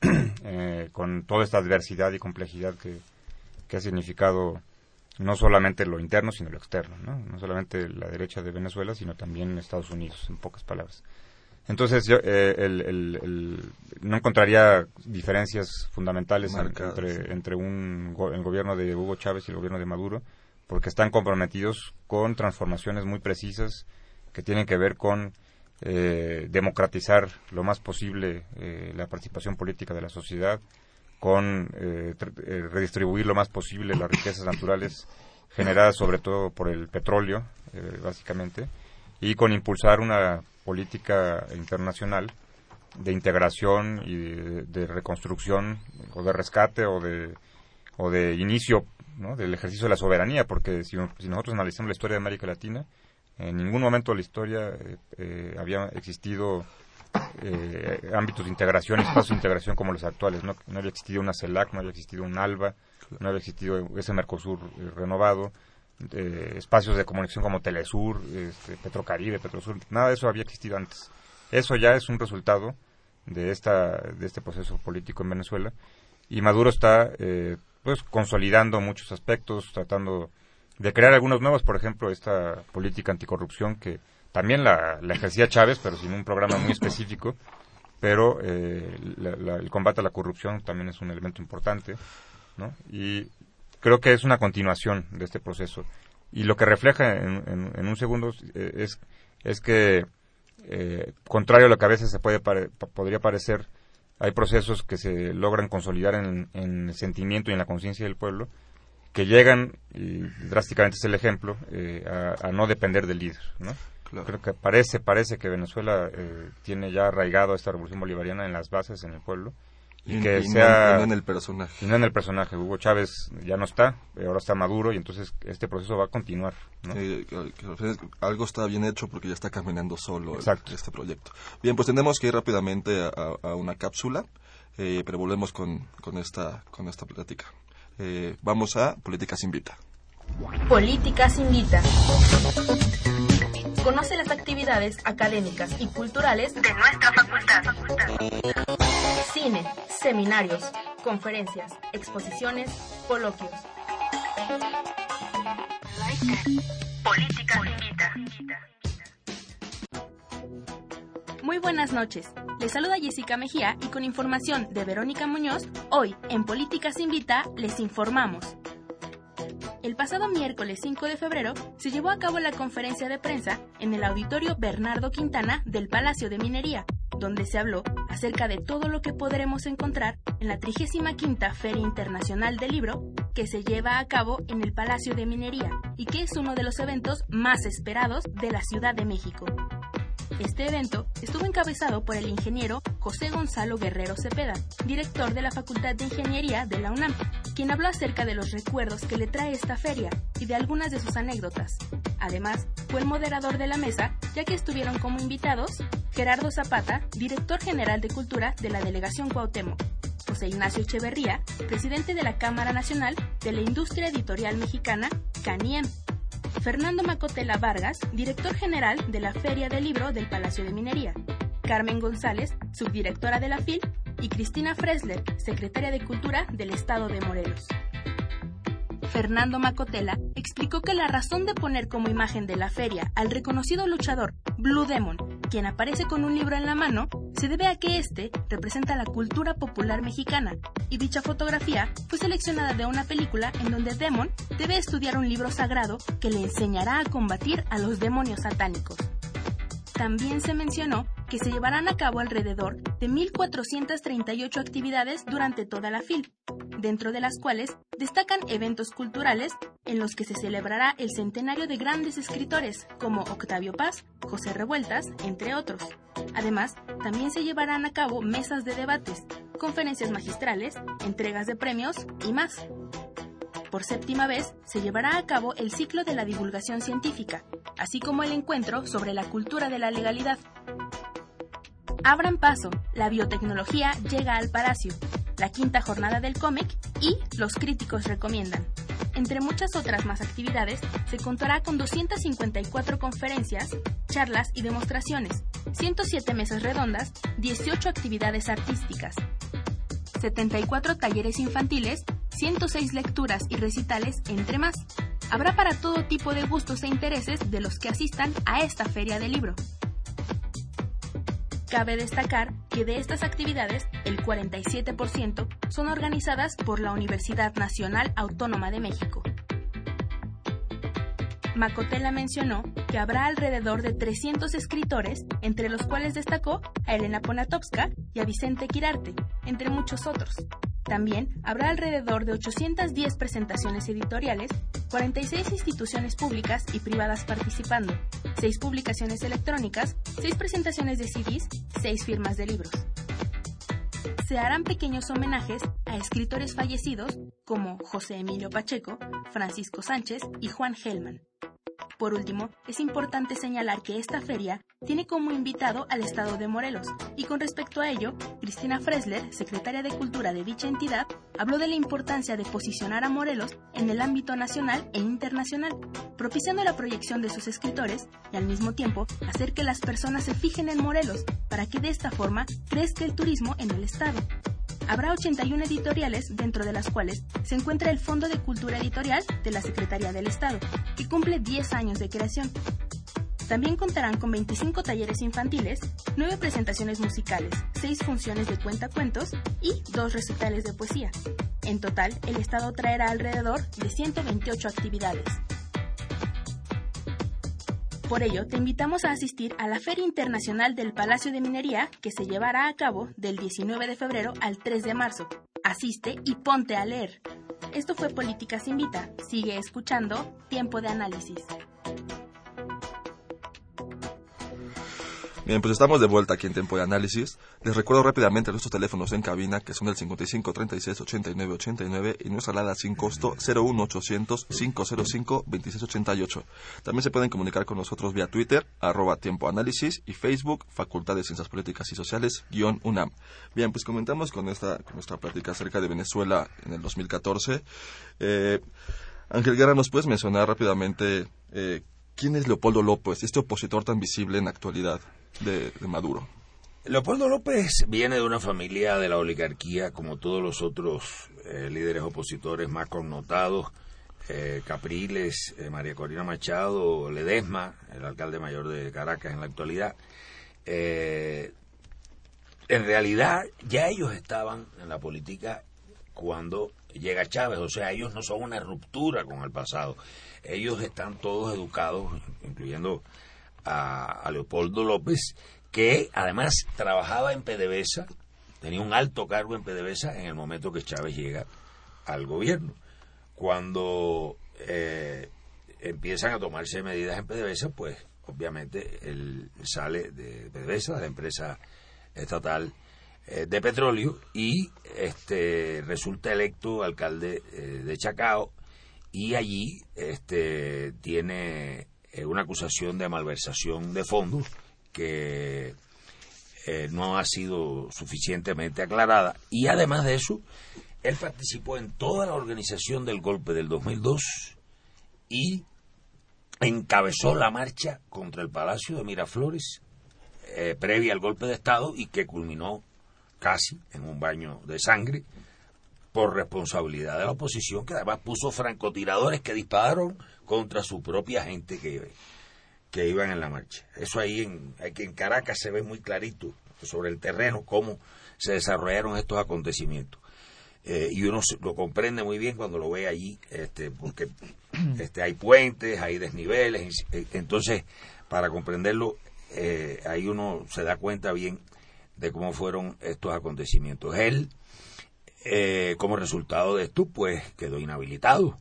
eh, con toda esta adversidad y complejidad que, que ha significado no solamente lo interno, sino lo externo, ¿no? No solamente la derecha de Venezuela, sino también Estados Unidos, en pocas palabras. Entonces, yo, eh, el, el, el, no encontraría diferencias fundamentales Marcadas. entre, entre un, el gobierno de Hugo Chávez y el gobierno de Maduro, porque están comprometidos con transformaciones muy precisas que tienen que ver con eh, democratizar lo más posible eh, la participación política de la sociedad, con eh, eh, redistribuir lo más posible las riquezas naturales generadas sobre todo por el petróleo, eh, básicamente, y con impulsar una política internacional de integración y de, de reconstrucción o de rescate o de o de inicio ¿no? del ejercicio de la soberanía, porque si, si nosotros analizamos la historia de América Latina, en ningún momento de la historia eh, eh, había existido eh, ámbitos de integración, espacios de integración como los actuales. ¿no? no había existido una CELAC, no había existido un ALBA, no había existido ese Mercosur eh, renovado, eh, espacios de comunicación como Telesur, este, Petrocaribe, Petrosur, nada de eso había existido antes. Eso ya es un resultado de, esta, de este proceso político en Venezuela y Maduro está eh, pues consolidando muchos aspectos, tratando de crear algunos nuevos, por ejemplo, esta política anticorrupción que también la, la ejercía Chávez, pero sin un programa muy específico, pero eh, la- la- el combate a la corrupción también es un elemento importante, ¿no? Y creo que es una continuación de este proceso. Y lo que refleja en, en- un segundo eh, es, es que, eh, contrario a lo que a veces se puede pare- pa- podría parecer, hay procesos que se logran consolidar en, en el sentimiento y en la conciencia del pueblo, que llegan, y drásticamente es el ejemplo, eh, a, a no depender del líder, ¿no? Creo que parece, parece que Venezuela eh, tiene ya arraigado esta revolución bolivariana en las bases, en el pueblo, y, Y- que y no- sea... y no en el personaje. Y no en el personaje. Hugo Chávez ya no está, ahora está Maduro, y entonces este proceso va a continuar, ¿no? Que- que algo está bien hecho porque ya está caminando solo el- Exacto. este proyecto. Bien, pues tenemos que ir rápidamente a, a- a una cápsula, eh, pero volvemos con, con, esta, con esta plática. Eh, vamos a Políticas Invita. Políticas Invita. Conoce las actividades académicas y culturales de nuestra facultad. Cine, seminarios, conferencias, exposiciones, coloquios. Políticas Invita. Muy buenas noches. Les saluda Jessica Mejía y con información de Verónica Muñoz, hoy en Políticas Invita les informamos. El pasado miércoles 5 de febrero se llevó a cabo la conferencia de prensa en el auditorio Bernardo Quintana del Palacio de Minería, donde se habló acerca de todo lo que podremos encontrar en la 35 Feria Internacional del Libro que se lleva a cabo en el Palacio de Minería y que es uno de los eventos más esperados de la Ciudad de México. Este evento estuvo encabezado por el ingeniero José Gonzalo Guerrero Cepeda, director de la Facultad de Ingeniería de la UNAM, quien habló acerca de los recuerdos que le trae esta feria y de algunas de sus anécdotas. Además, fue el moderador de la mesa, ya que estuvieron como invitados Gerardo Zapata, director general de Cultura de la Delegación Cuauhtémoc, José Ignacio Echeverría, presidente de la Cámara Nacional de la Industria Editorial Mexicana, CANIEM, Fernando Macotela Vargas, director general de la Feria del Libro del Palacio de Minería, Carmen González, subdirectora de la FIL, y Cristina Fresler, secretaria de Cultura del Estado de Morelos. Fernando Macotela explicó que la razón de poner como imagen de la feria al reconocido luchador Blue Demon, quien aparece con un libro en la mano, se debe a que este representa la cultura popular mexicana, y dicha fotografía fue seleccionada de una película en donde Demon debe estudiar un libro sagrado que le enseñará a combatir a los demonios satánicos. También se mencionó que se llevarán a cabo alrededor de 1.438 actividades durante toda la FIL, dentro de las cuales destacan eventos culturales en los que se celebrará el centenario de grandes escritores como Octavio Paz, José Revueltas, entre otros. Además, también se llevarán a cabo mesas de debates, conferencias magistrales, entregas de premios y más. Por séptima vez se llevará a cabo el ciclo de la divulgación científica, así como el encuentro sobre la cultura de la legalidad. Abran paso, la biotecnología llega al Palacio, la quinta jornada del cómic y los críticos recomiendan. Entre muchas otras más actividades, se contará con 254 conferencias, charlas y demostraciones, 107 mesas redondas, 18 actividades artísticas, 74 talleres infantiles, 106 lecturas y recitales, entre más. Habrá para todo tipo de gustos e intereses de los que asistan a esta feria del libro. Cabe destacar que de estas actividades, el 47% son organizadas por la Universidad Nacional Autónoma de México. Macotela mencionó que habrá alrededor de 300 escritores, entre los cuales destacó a Elena Poniatowska y a Vicente Quirarte, entre muchos otros. También habrá alrededor de 810 presentaciones editoriales, 46 instituciones públicas y privadas participando, 6 publicaciones electrónicas, 6 presentaciones de CDs, 6 firmas de libros. Se harán pequeños homenajes a escritores fallecidos como José Emilio Pacheco, Francisco Sánchez y Juan Gelman. Por último, es importante señalar que esta feria tiene como invitado al Estado de Morelos, y con respecto a ello, Cristina Fresler, secretaria de Cultura de dicha entidad, habló de la importancia de posicionar a Morelos en el ámbito nacional e internacional, propiciando la proyección de sus escritores y al mismo tiempo hacer que las personas se fijen en Morelos para que de esta forma crezca el turismo en el Estado. Habrá 81 editoriales, dentro de las cuales se encuentra el Fondo de Cultura Editorial de la Secretaría del Estado, que cumple 10 años de creación. También contarán con 25 talleres infantiles, 9 presentaciones musicales, 6 funciones de cuentacuentos y 2 recitales de poesía. En total, el Estado traerá alrededor de 128 actividades. Por ello, te invitamos a asistir a la Feria Internacional del Palacio de Minería que se llevará a cabo del 19 de febrero al 3 de marzo. Asiste y ponte a leer. Esto fue Políticas Invita. Sigue escuchando Tiempo de Análisis. Bien, pues estamos de vuelta aquí en Tiempo de Análisis. Les recuerdo rápidamente nuestros teléfonos en cabina, que son el 55 36 89 89 y nuestra alada sin costo 01800 505 2688. También se pueden comunicar con nosotros vía Twitter, arroba Tiempo Análisis y Facebook, Facultad de Ciencias Políticas y Sociales, guion UNAM. Bien, pues comentamos con esta con nuestra plática acerca de Venezuela en el 2014. Eh, Ángel Guerra, ¿nos puedes mencionar rápidamente eh, quién es Leopoldo López, este opositor tan visible en la actualidad? De, Maduro. Leopoldo López viene de una familia de la oligarquía, como todos los otros eh, líderes opositores más connotados, eh, Capriles, eh, María Corina Machado, Ledesma, el alcalde mayor de Caracas en la actualidad. en realidad, ya ellos estaban en la política cuando llega Chávez, o sea, ellos no son una ruptura con el pasado. Ellos están todos educados, incluyendo a, Leopoldo López, que además trabajaba en PDVSA, tenía un alto cargo en PDVSA en el momento que Chávez llega al gobierno. Cuando eh, empiezan a tomarse medidas en PDVSA, pues obviamente él sale de PDVSA, de la empresa estatal eh, de petróleo, y este resulta electo alcalde eh, de Chacao, y allí este, tiene eh, una acusación de malversación de fondos que eh, no ha sido suficientemente aclarada. Y además de eso él participó en toda la organización del golpe del 2002 y encabezó la marcha contra el Palacio de Miraflores eh, previa al golpe de Estado y que culminó casi en un baño de sangre por responsabilidad de la oposición, que además puso francotiradores que dispararon contra su propia gente que, que iban en la marcha. Eso ahí en, aquí en Caracas se ve muy clarito sobre el terreno cómo se desarrollaron estos acontecimientos. Eh, y uno lo comprende muy bien cuando lo ve allí, este, porque este, hay puentes, hay desniveles, eh, entonces para comprenderlo, eh, ahí uno se da cuenta bien de cómo fueron estos acontecimientos. Él eh, como resultado de esto, pues quedó inhabilitado.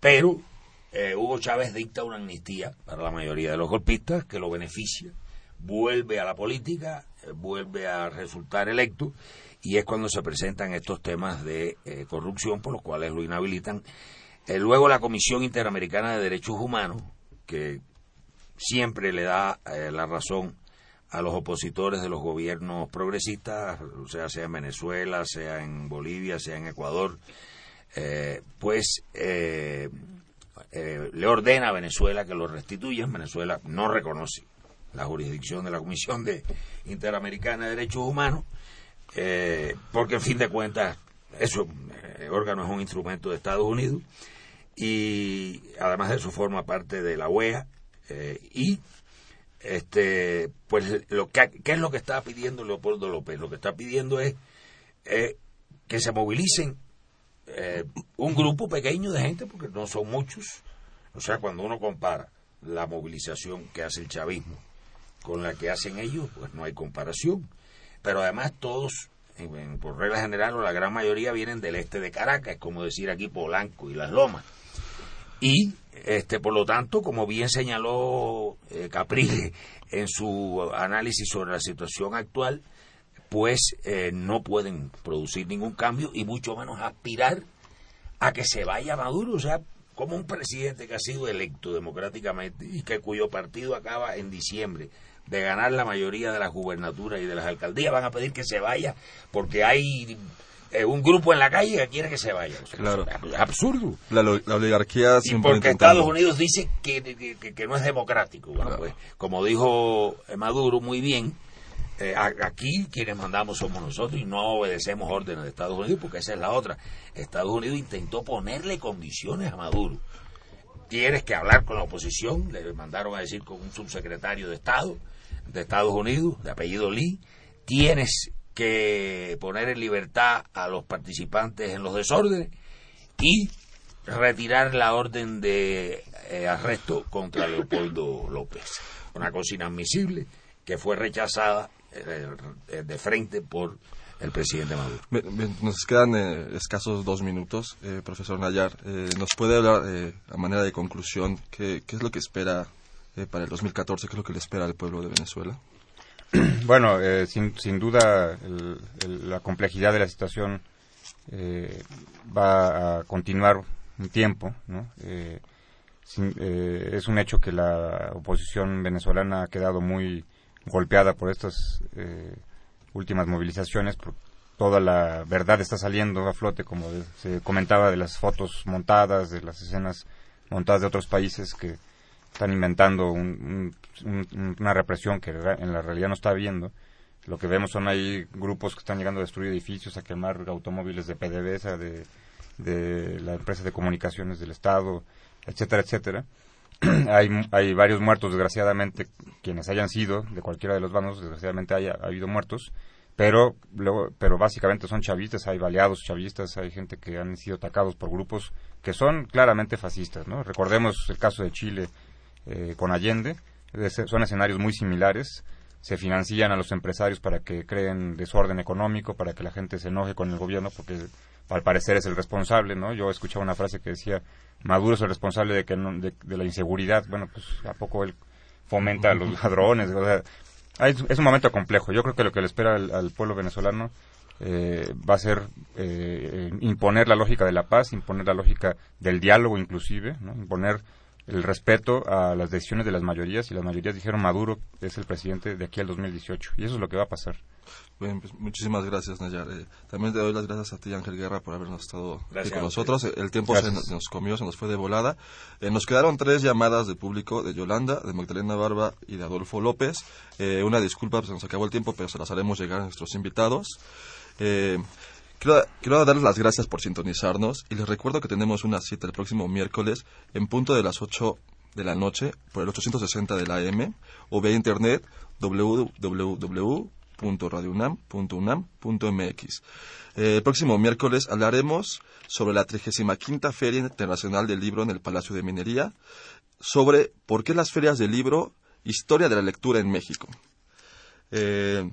Pero eh, Hugo Chávez dicta una amnistía para la mayoría de los golpistas que lo beneficia, vuelve a la política, eh, vuelve a resultar electo y es cuando se presentan estos temas de eh, corrupción por los cuales lo inhabilitan. luego la Comisión Interamericana de Derechos Humanos, que siempre le da la razón a los opositores de los gobiernos progresistas, o sea, sea en Venezuela, sea en Bolivia, sea en Ecuador, eh, pues eh, eh, le ordena a Venezuela que lo restituyan. Venezuela no reconoce la jurisdicción de la Comisión de Interamericana de Derechos Humanos, porque en fin de cuentas, eso, órgano es un instrumento de Estados Unidos y además de eso forma parte de la OEA y este, pues lo que, ¿qué es lo que está pidiendo Leopoldo López? Lo que está pidiendo es eh, que se movilicen eh, un grupo pequeño de gente, porque no son muchos. O sea, cuando uno compara la movilización que hace el chavismo con la que hacen ellos, pues no hay comparación. Pero además todos, en- por regla general, o la gran mayoría vienen del este de Caracas, es como decir aquí Polanco y Las Lomas. Y, este, por lo tanto, como bien señaló eh, Caprile en su análisis sobre la situación actual, pues eh, no pueden producir ningún cambio y mucho menos aspirar a que se vaya Maduro, o sea, como un presidente que ha sido electo democráticamente y que cuyo partido acaba en diciembre de ganar la mayoría de las gubernaturas y de las alcaldías, van a pedir que se vaya porque hay eh, un grupo en la calle que quiere que se vaya. Claro. Es absurdo. La, oligarquía Y siempre porque intentando- Estados Unidos dice que, que- no es democrático. Bueno, pues, como dijo eh, Maduro muy bien, eh, aquí quienes mandamos somos nosotros y no obedecemos órdenes de Estados Unidos porque esa es la otra. Estados Unidos intentó ponerle condiciones a Maduro. Tienes que hablar con la oposición, le mandaron a decir con un subsecretario de Estado de Estados Unidos, de apellido Lee. Tienes que poner en libertad a los participantes en los desórdenes y retirar la orden de eh, arresto contra Leopoldo López. Una cosa inadmisible que fue rechazada eh, de frente por el presidente Maduro. Nos quedan eh, escasos dos minutos, profesor Nayar. ¿Nos puede hablar a manera de conclusión qué, qué es lo que espera para el 2014? ¿Qué es lo que le espera al pueblo de Venezuela? Bueno, eh, sin, sin duda el- la complejidad de la situación eh, va a continuar un tiempo, ¿no? Eh, eh, es un hecho que la oposición venezolana ha quedado muy golpeada por estas eh, últimas movilizaciones. toda la verdad está saliendo a flote, como se comentaba de las fotos montadas, de las escenas montadas de otros países que están inventando un- un- un- una represión que en la realidad no está habiendo. Lo que vemos son ahí grupos que están llegando a destruir edificios, a quemar automóviles de PDVSA, de, de la empresa de comunicaciones del Estado, etcétera, etcétera. hay, hay varios muertos, desgraciadamente, quienes hayan sido, de cualquiera de los bandos, desgraciadamente haya ha habido muertos, pero, luego, pero básicamente son chavistas, hay baleados chavistas, hay gente que han sido atacados por grupos que son claramente fascistas, ¿no? Recordemos el caso de Chile eh, con Allende, son escenarios muy similares, se financian a los empresarios para que creen desorden económico, para que la gente se enoje con el gobierno, porque al parecer es el responsable, ¿no? Yo escuchaba una frase que decía, Maduro es el responsable de, que no- de, de la inseguridad, bueno, pues ¿a poco él fomenta a los ladrones? O sea, hay- es un momento complejo. Yo creo que lo que le espera al, al pueblo venezolano eh, va a ser eh, imponer la lógica de la paz, imponer la lógica del diálogo inclusive, ¿no? imponer el respeto a las decisiones de las mayorías y las mayorías dijeron Maduro es el presidente de aquí al 2018 y eso es lo que va a pasar. Bien, pues, muchísimas gracias, Nayar. Eh, también te doy las gracias a ti, Ángel Guerra, por habernos estado Gracias con nosotros. El tiempo se Gracias. nos comió, se nos fue de volada. Eh, nos quedaron tres llamadas de público, de Yolanda, de Magdalena Barba y de Adolfo López. Eh, una disculpa, pues, se nos acabó el tiempo, pero se las haremos llegar a nuestros invitados. Eh, quiero, quiero darles las gracias por sintonizarnos y les recuerdo que tenemos una cita el próximo miércoles en punto de las 8 de la noche por el 860 de la AM o vía internet www.radiounam.unam.mx. Eh, el próximo miércoles hablaremos sobre la 35 Feria Internacional del Libro en el Palacio de Minería, sobre por qué las ferias del libro, historia de la lectura en México. Eh,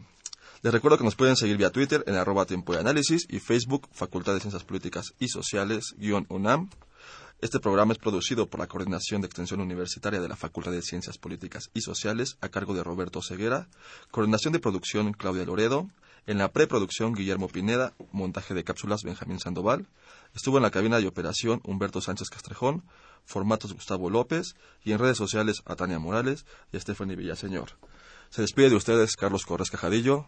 les recuerdo que nos pueden seguir vía Twitter en arroba tiempo de análisis y Facebook Facultad de Ciencias Políticas y Sociales guion UNAM. Este programa es producido por la Coordinación de Extensión Universitaria de la Facultad de Ciencias Políticas y Sociales a cargo de Roberto Ceguera. Coordinación de producción Claudia Loredo. En la preproducción Guillermo Pineda. Montaje de cápsulas Benjamín Sandoval. Estuvo en la cabina de operación Humberto Sánchez Castrejón. Formatos Gustavo López. Y en redes sociales a Tania Morales y a Stephanie Villaseñor. Se despide de ustedes Carlos Corres Cajadillo.